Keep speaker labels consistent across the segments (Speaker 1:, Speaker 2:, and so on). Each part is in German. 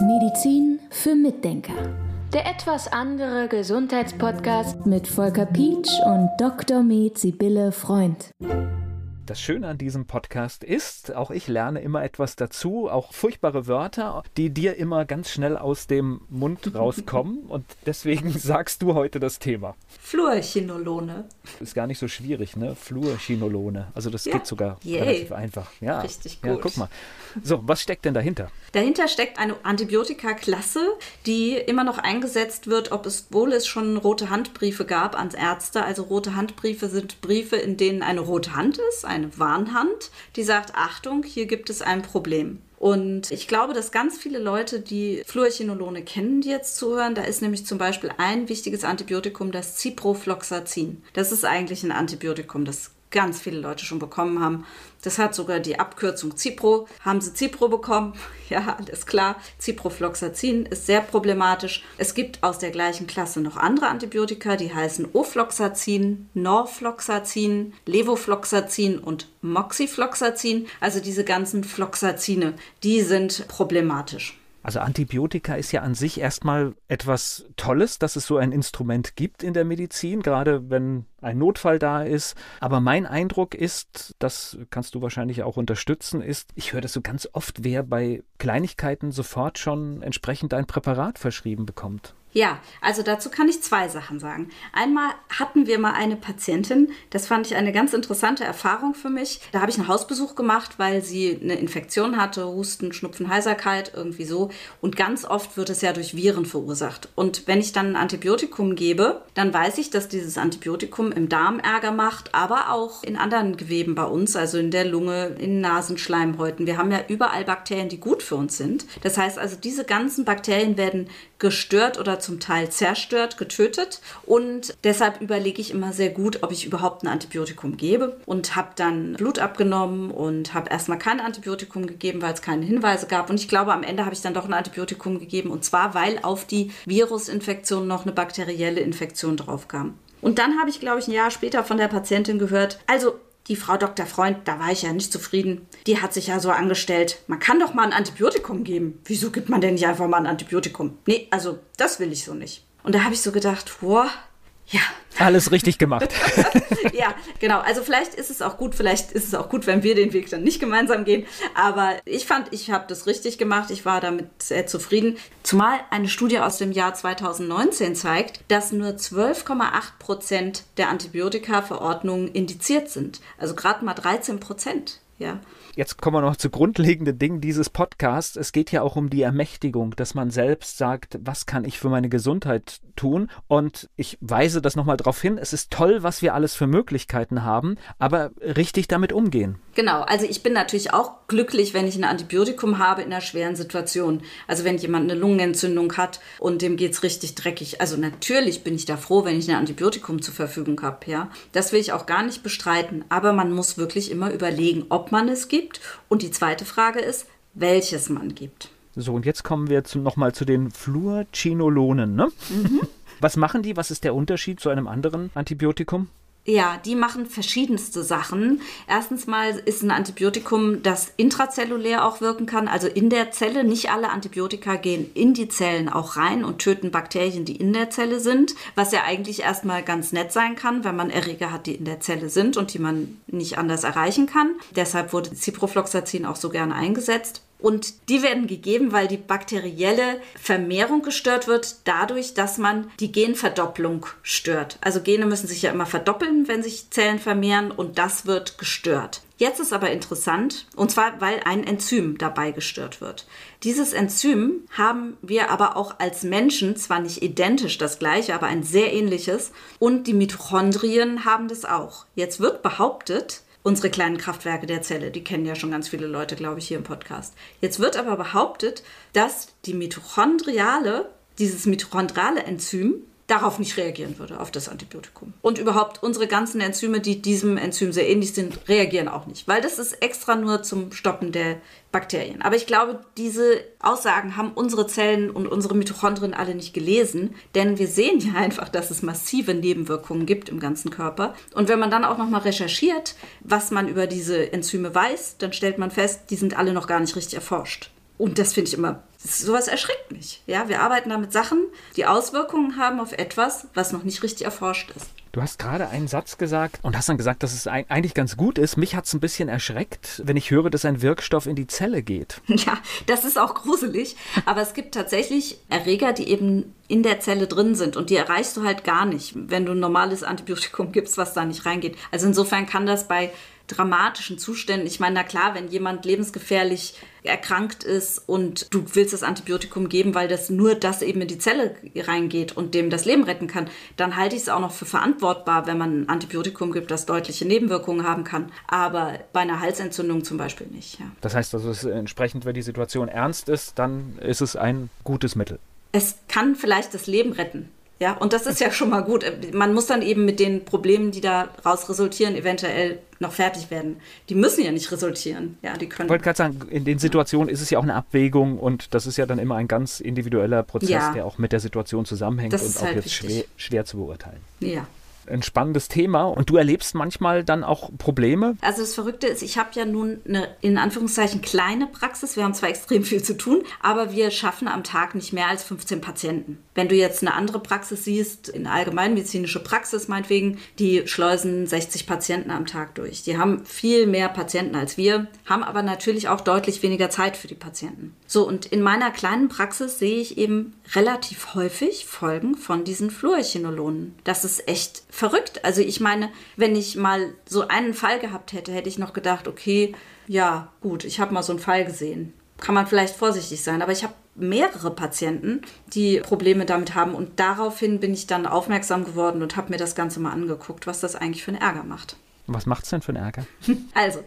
Speaker 1: Medizin für Mitdenker. Der etwas andere Gesundheitspodcast mit Volker Pietsch und Dr. Med Sibylle Freund.
Speaker 2: Das Schöne an diesem Podcast ist, auch ich lerne immer etwas dazu, auch furchtbare Wörter, die dir immer ganz schnell aus dem Mund rauskommen. Und deswegen sagst du heute das Thema.
Speaker 3: Fluorchinolone.
Speaker 2: Ist gar nicht so schwierig, ne? Fluorchinolone. Also das ja. geht sogar Yay. relativ einfach. Ja.
Speaker 3: Richtig gut.
Speaker 2: Ja, guck mal. So, was steckt denn dahinter?
Speaker 3: Dahinter steckt eine Antibiotikaklasse, die immer noch eingesetzt wird, ob es wohl es schon rote Handbriefe gab ans Ärzte. Also rote Handbriefe sind Briefe, in denen eine rote Hand ist, eine Warnhand, die sagt, Achtung, hier gibt es ein Problem. Und ich glaube, dass ganz viele Leute, die Fluorchinolone kennen, die jetzt zuhören, da ist nämlich zum Beispiel ein wichtiges Antibiotikum, das Ciprofloxacin. Das ist eigentlich ein Antibiotikum, das ganz viele Leute schon bekommen haben. Das hat sogar die Abkürzung Cipro. Haben sie Cipro bekommen? Ja, alles klar. Ciprofloxacin ist sehr problematisch. Es gibt aus der gleichen Klasse noch andere Antibiotika, die heißen Ofloxacin, Norfloxacin, Levofloxacin und Moxifloxacin. Also diese ganzen Floxacine, die sind problematisch.
Speaker 2: Also Antibiotika ist ja an sich erstmal etwas Tolles, dass es so ein Instrument gibt in der Medizin, gerade wenn ein Notfall da ist. Aber mein Eindruck ist, das kannst du wahrscheinlich auch unterstützen, ist, ich höre das so ganz oft, wer bei Kleinigkeiten sofort schon entsprechend ein Präparat verschrieben bekommt.
Speaker 3: Ja, also dazu kann ich zwei Sachen sagen. Einmal hatten wir mal eine Patientin, das fand ich eine ganz interessante Erfahrung für mich. Da habe ich einen Hausbesuch gemacht, weil sie eine Infektion hatte, Husten, Schnupfen, Heiserkeit, irgendwie so. Und ganz oft wird es ja durch Viren verursacht. Und wenn ich dann ein Antibiotikum gebe, dann weiß ich, dass dieses Antibiotikum im Darm Ärger macht, aber auch in anderen Geweben bei uns, also in der Lunge, in Nasenschleimhäuten. Wir haben ja überall Bakterien, die gut für uns sind. Das heißt also, diese ganzen Bakterien werden gestört oder zum Teil zerstört, getötet. Und deshalb überlege ich immer sehr gut, ob ich überhaupt ein Antibiotikum gebe. Und habe dann Blut abgenommen und habe erstmal kein Antibiotikum gegeben, weil es keine Hinweise gab. Und ich glaube, am Ende habe ich dann doch ein Antibiotikum gegeben. Und zwar, weil auf die Virusinfektion noch eine bakterielle Infektion draufkam. Und dann habe ich, glaube ich, ein Jahr später von der Patientin gehört, also die Frau Dr. Freund, da war ich ja nicht zufrieden. Die hat sich ja so angestellt, man kann doch mal ein Antibiotikum geben. Wieso gibt man denn nicht einfach mal ein Antibiotikum? Nee, also das will ich so nicht. Und da habe ich so gedacht, boah, ja.
Speaker 2: Alles richtig gemacht.
Speaker 3: ja, genau. Also vielleicht ist es auch gut, vielleicht ist es auch gut, wenn wir den Weg dann nicht gemeinsam gehen. Aber ich fand, ich habe das richtig gemacht. Ich war damit sehr zufrieden. Zumal eine Studie aus dem Jahr 2019 zeigt, dass nur 12,8 Prozent der Antibiotika-Verordnungen indiziert sind. Also gerade mal 13 Prozent. Ja.
Speaker 2: Jetzt kommen wir noch zu grundlegenden Dingen dieses Podcasts. Es geht ja auch um die Ermächtigung, dass man selbst sagt, was kann ich für meine Gesundheit tun? Und ich weise das nochmal darauf hin. Es ist toll, was wir alles für Möglichkeiten haben, aber richtig damit umgehen.
Speaker 3: Genau. Also ich bin natürlich auch glücklich, wenn ich ein Antibiotikum habe in einer schweren Situation. Also wenn jemand eine Lungenentzündung hat und dem geht es richtig dreckig. Also natürlich bin ich da froh, wenn ich ein Antibiotikum zur Verfügung habe. Ja, das will ich auch gar nicht bestreiten. Aber man muss wirklich immer überlegen, ob man es gibt gibt. Und die zweite Frage ist, welches man gibt.
Speaker 2: So, und jetzt kommen wir nochmal zu den Fluorchinolonen. Ne? Mhm. Was machen die? Was ist der Unterschied zu einem anderen Antibiotikum?
Speaker 3: Ja, die machen verschiedenste Sachen. Erstens mal ist ein Antibiotikum, das intrazellulär auch wirken kann, also in der Zelle. Nicht alle Antibiotika gehen in die Zellen auch rein und töten Bakterien, die in der Zelle sind, was ja eigentlich erstmal ganz nett sein kann, wenn man Erreger hat, die in der Zelle sind und die man nicht anders erreichen kann. Deshalb wurde Ciprofloxacin auch so gerne eingesetzt. Und die werden gegeben, weil die bakterielle Vermehrung gestört wird, dadurch, dass man die Genverdopplung stört. Also Gene müssen sich ja immer verdoppeln, wenn sich Zellen vermehren und das wird gestört. Jetzt ist aber interessant, und zwar weil ein Enzym dabei gestört wird. Dieses Enzym haben wir aber auch als Menschen, zwar nicht identisch das gleiche, aber ein sehr ähnliches, und die Mitochondrien haben das auch. Jetzt wird behauptet, unsere kleinen Kraftwerke der Zelle. Die kennen ja schon ganz viele Leute, glaube ich, hier im Podcast. Jetzt wird aber behauptet, dass die Mitochondriale, dieses mitochondrale Enzym, darauf nicht reagieren würde, auf das Antibiotikum. Und überhaupt unsere ganzen Enzyme, die diesem Enzym sehr ähnlich sind, reagieren auch nicht, weil das ist extra nur zum Stoppen der Bakterien. Aber ich glaube, diese Aussagen haben unsere Zellen und unsere Mitochondrien alle nicht gelesen, denn wir sehen ja einfach, dass es massive Nebenwirkungen gibt im ganzen Körper. Und wenn man dann auch noch mal recherchiert, was man über diese Enzyme weiß, dann stellt man fest, die sind alle noch gar nicht richtig erforscht. Und das finde ich immer, sowas erschreckt mich. Ja, wir arbeiten da mit Sachen, die Auswirkungen haben auf etwas, was noch nicht richtig erforscht ist.
Speaker 2: Du hast gerade einen Satz gesagt und hast dann gesagt, dass es eigentlich ganz gut ist. Mich hat es ein bisschen erschreckt, wenn ich höre, dass ein Wirkstoff in die Zelle geht.
Speaker 3: Ja, das ist auch gruselig. Aber es gibt tatsächlich Erreger, die eben in der Zelle drin sind und die erreichst du halt gar nicht, wenn du ein normales Antibiotikum gibst, was da nicht reingeht. Also insofern kann das bei dramatischen Zuständen. Ich meine, na klar, wenn jemand lebensgefährlich erkrankt ist und du willst das Antibiotikum geben, weil das nur das eben in die Zelle reingeht und dem das Leben retten kann, dann halte ich es auch noch für verantwortbar, wenn man ein Antibiotikum gibt, das deutliche Nebenwirkungen haben kann. Aber bei einer Halsentzündung zum Beispiel nicht. Ja.
Speaker 2: Das heißt also, entsprechend, wenn die Situation ernst ist, dann ist es ein gutes Mittel.
Speaker 3: Es kann vielleicht das Leben retten. Ja, und das ist ja schon mal gut. Man muss dann eben mit den Problemen, die daraus resultieren, eventuell noch fertig werden. Die müssen ja nicht resultieren. Ja, die können.
Speaker 2: Ich wollte gerade sagen, in den Situationen ist es ja auch eine Abwägung und das ist ja dann immer ein ganz individueller Prozess, ja. der auch mit der Situation zusammenhängt und auch halt jetzt schwer, schwer zu beurteilen.
Speaker 3: Ja
Speaker 2: ein spannendes Thema. Und du erlebst manchmal dann auch Probleme?
Speaker 3: Also das Verrückte ist, ich habe ja nun eine in Anführungszeichen kleine Praxis. Wir haben zwar extrem viel zu tun, aber wir schaffen am Tag nicht mehr als 15 Patienten. Wenn du jetzt eine andere Praxis siehst, eine allgemeinmedizinische Praxis meinetwegen, die schleusen 60 Patienten am Tag durch. Die haben viel mehr Patienten als wir, haben aber natürlich auch deutlich weniger Zeit für die Patienten. So, und in meiner kleinen Praxis sehe ich eben relativ häufig Folgen von diesen Fluorchinolonen. Das ist echt verrückt. Also ich meine, wenn ich mal so einen Fall gehabt hätte, hätte ich noch gedacht, okay, ja, gut, ich habe mal so einen Fall gesehen. Kann man vielleicht vorsichtig sein, aber ich habe mehrere Patienten, die Probleme damit haben und daraufhin bin ich dann aufmerksam geworden und habe mir das Ganze mal angeguckt, was das eigentlich für einen Ärger macht.
Speaker 2: Was macht es denn für einen Ärger?
Speaker 3: Also,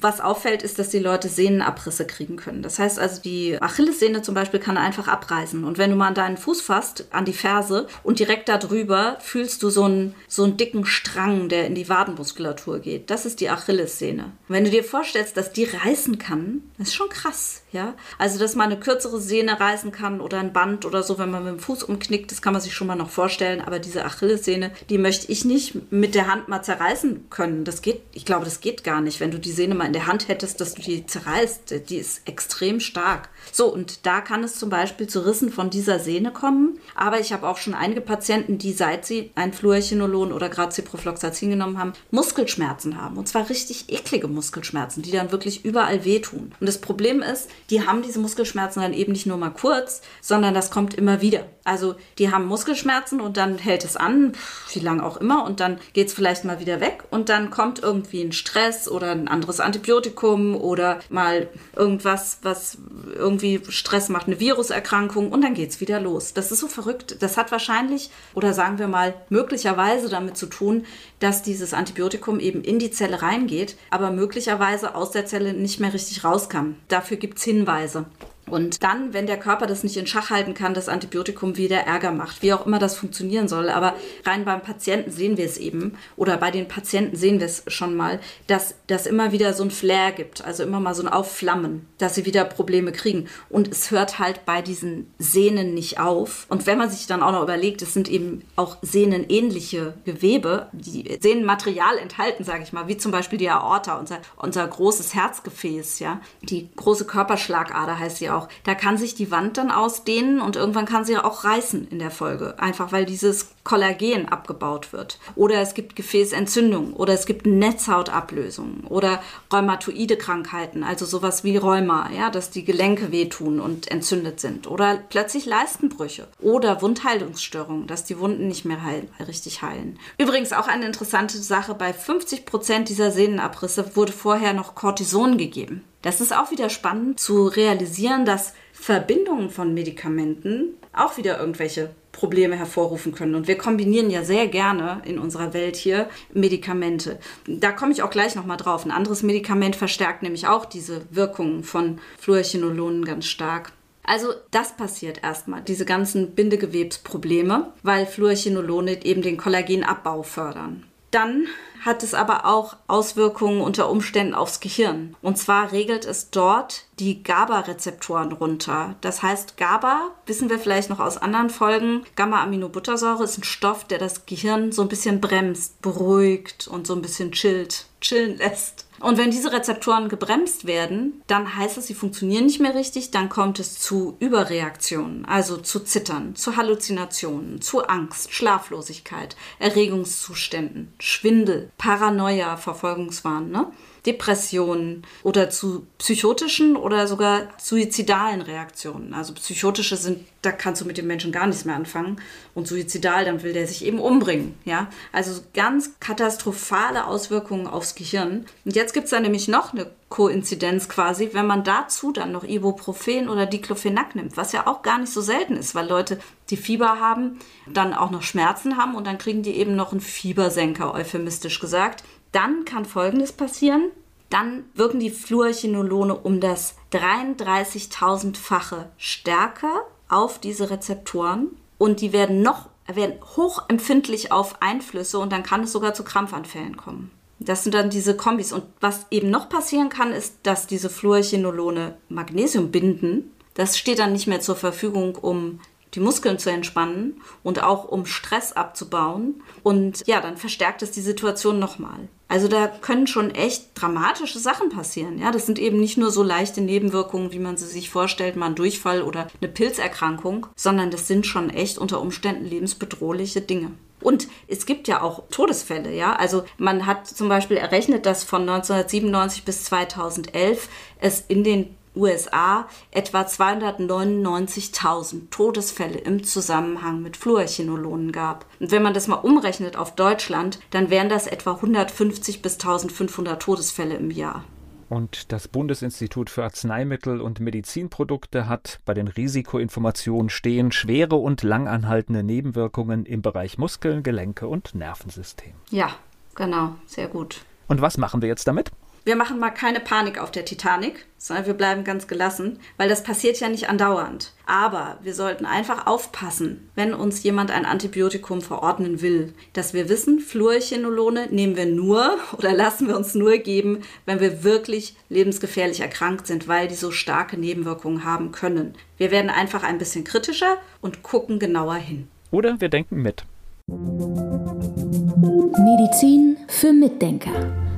Speaker 3: was auffällt, ist, dass die Leute Sehnenabrisse kriegen können. Das heißt also, die Achillessehne zum Beispiel kann einfach abreißen. Und wenn du mal an deinen Fuß fasst, an die Ferse und direkt darüber fühlst du so einen, so einen dicken Strang, der in die Wadenmuskulatur geht. Das ist die Achillessehne. Wenn du dir vorstellst, dass die reißen kann, das ist schon krass. Ja? Also, dass man eine kürzere Sehne reißen kann oder ein Band oder so, wenn man mit dem Fuß umknickt, das kann man sich schon mal noch vorstellen. Aber diese Achillessehne, die möchte ich nicht mit der Hand mal zerreißen können. Das geht, ich glaube, das geht gar nicht, wenn du die Sehne mal in der Hand hättest, dass du die zerreißt. Die ist extrem stark. So, und da kann es zum Beispiel zu Rissen von dieser Sehne kommen. Aber ich habe auch schon einige Patienten, die seit sie ein Fluorchinolon oder gerade Ciprofloxacin genommen haben, Muskelschmerzen haben. Und zwar richtig eklige Muskelschmerzen, die dann wirklich überall wehtun. Und das Problem ist, die haben diese Muskelschmerzen dann eben nicht nur mal kurz, sondern das kommt immer wieder. Also die haben Muskelschmerzen und dann hält es an, wie lange auch immer, und dann geht es vielleicht mal wieder weg und dann kommt irgendwie ein Stress oder ein anderes Antibiotikum oder mal irgendwas, was irgendwie Stress macht, eine Viruserkrankung und dann geht es wieder los. Das ist so verrückt. Das hat wahrscheinlich oder sagen wir mal möglicherweise damit zu tun, dass dieses Antibiotikum eben in die Zelle reingeht, aber möglicherweise aus der Zelle nicht mehr richtig raus kann. Dafür gibt es Hinweise. Und dann, wenn der Körper das nicht in Schach halten kann, das Antibiotikum wieder Ärger macht, wie auch immer das funktionieren soll. Aber rein beim Patienten sehen wir es eben, oder bei den Patienten sehen wir es schon mal, dass das immer wieder so ein Flair gibt, also immer mal so ein Aufflammen, dass sie wieder Probleme kriegen. Und es hört halt bei diesen Sehnen nicht auf. Und wenn man sich dann auch noch überlegt, es sind eben auch sehnenähnliche Gewebe, die Sehnenmaterial enthalten, sage ich mal, wie zum Beispiel die Aorta, unser, unser großes Herzgefäß, ja. Die große Körperschlagader heißt sie auch auch. Da kann sich die Wand dann ausdehnen und irgendwann kann sie auch reißen in der Folge. Einfach weil dieses Kollagen abgebaut wird. Oder es gibt Gefäßentzündungen oder es gibt Netzhautablösungen oder rheumatoide Krankheiten, also sowas wie Rheuma, ja, dass die Gelenke wehtun und entzündet sind. Oder plötzlich Leistenbrüche oder Wundheilungsstörungen, dass die Wunden nicht mehr heilen, richtig heilen. Übrigens auch eine interessante Sache, bei 50 Prozent dieser Sehnenabrisse wurde vorher noch Cortison gegeben. Das ist auch wieder spannend zu realisieren, dass Verbindungen von Medikamenten auch wieder irgendwelche Probleme hervorrufen können. Und wir kombinieren ja sehr gerne in unserer Welt hier Medikamente. Da komme ich auch gleich nochmal drauf. Ein anderes Medikament verstärkt nämlich auch diese Wirkungen von Fluorchinolonen ganz stark. Also das passiert erstmal, diese ganzen Bindegewebsprobleme, weil Fluorchinolone eben den Kollagenabbau fördern. Dann hat es aber auch Auswirkungen unter Umständen aufs Gehirn. Und zwar regelt es dort die GABA-Rezeptoren runter. Das heißt, GABA, wissen wir vielleicht noch aus anderen Folgen, Gamma-Aminobuttersäure ist ein Stoff, der das Gehirn so ein bisschen bremst, beruhigt und so ein bisschen chillt, chillen lässt. Und wenn diese Rezeptoren gebremst werden, dann heißt es, sie funktionieren nicht mehr richtig, dann kommt es zu Überreaktionen, also zu Zittern, zu Halluzinationen, zu Angst, Schlaflosigkeit, Erregungszuständen, Schwindel, Paranoia, Verfolgungswahn. Ne? Depressionen oder zu psychotischen oder sogar suizidalen Reaktionen. Also psychotische sind, da kannst du mit dem Menschen gar nichts mehr anfangen und suizidal, dann will der sich eben umbringen. Ja, also ganz katastrophale Auswirkungen aufs Gehirn. Und jetzt gibt es da nämlich noch eine Koinzidenz quasi, wenn man dazu dann noch Ibuprofen oder Diclofenac nimmt, was ja auch gar nicht so selten ist, weil Leute, die Fieber haben, dann auch noch Schmerzen haben und dann kriegen die eben noch einen Fiebersenker, euphemistisch gesagt dann kann Folgendes passieren. Dann wirken die Fluorchinolone um das 33.000-fache stärker auf diese Rezeptoren und die werden noch werden hochempfindlich auf Einflüsse und dann kann es sogar zu Krampfanfällen kommen. Das sind dann diese Kombis. Und was eben noch passieren kann, ist, dass diese Fluorchinolone Magnesium binden. Das steht dann nicht mehr zur Verfügung, um die Muskeln zu entspannen und auch um Stress abzubauen. Und ja, dann verstärkt es die Situation nochmal. Also da können schon echt dramatische Sachen passieren. Ja, das sind eben nicht nur so leichte Nebenwirkungen, wie man sie sich vorstellt, mal ein Durchfall oder eine Pilzerkrankung, sondern das sind schon echt unter Umständen lebensbedrohliche Dinge. Und es gibt ja auch Todesfälle, ja. Also man hat zum Beispiel errechnet, dass von 1997 bis 2011 es in den USA etwa 299.000 Todesfälle im Zusammenhang mit Fluorchinolonen gab. Und wenn man das mal umrechnet auf Deutschland, dann wären das etwa 150 bis 1500 Todesfälle im Jahr.
Speaker 2: Und das Bundesinstitut für Arzneimittel und Medizinprodukte hat bei den Risikoinformationen stehen schwere und langanhaltende Nebenwirkungen im Bereich Muskeln, Gelenke und Nervensystem.
Speaker 3: Ja, genau, sehr gut.
Speaker 2: Und was machen wir jetzt damit?
Speaker 3: Wir machen mal keine Panik auf der Titanic, sondern wir bleiben ganz gelassen, weil das passiert ja nicht andauernd. Aber wir sollten einfach aufpassen, wenn uns jemand ein Antibiotikum verordnen will, dass wir wissen, Fluorchinolone nehmen wir nur oder lassen wir uns nur geben, wenn wir wirklich lebensgefährlich erkrankt sind, weil die so starke Nebenwirkungen haben können. Wir werden einfach ein bisschen kritischer und gucken genauer hin.
Speaker 2: Oder wir denken mit.
Speaker 1: Medizin für Mitdenker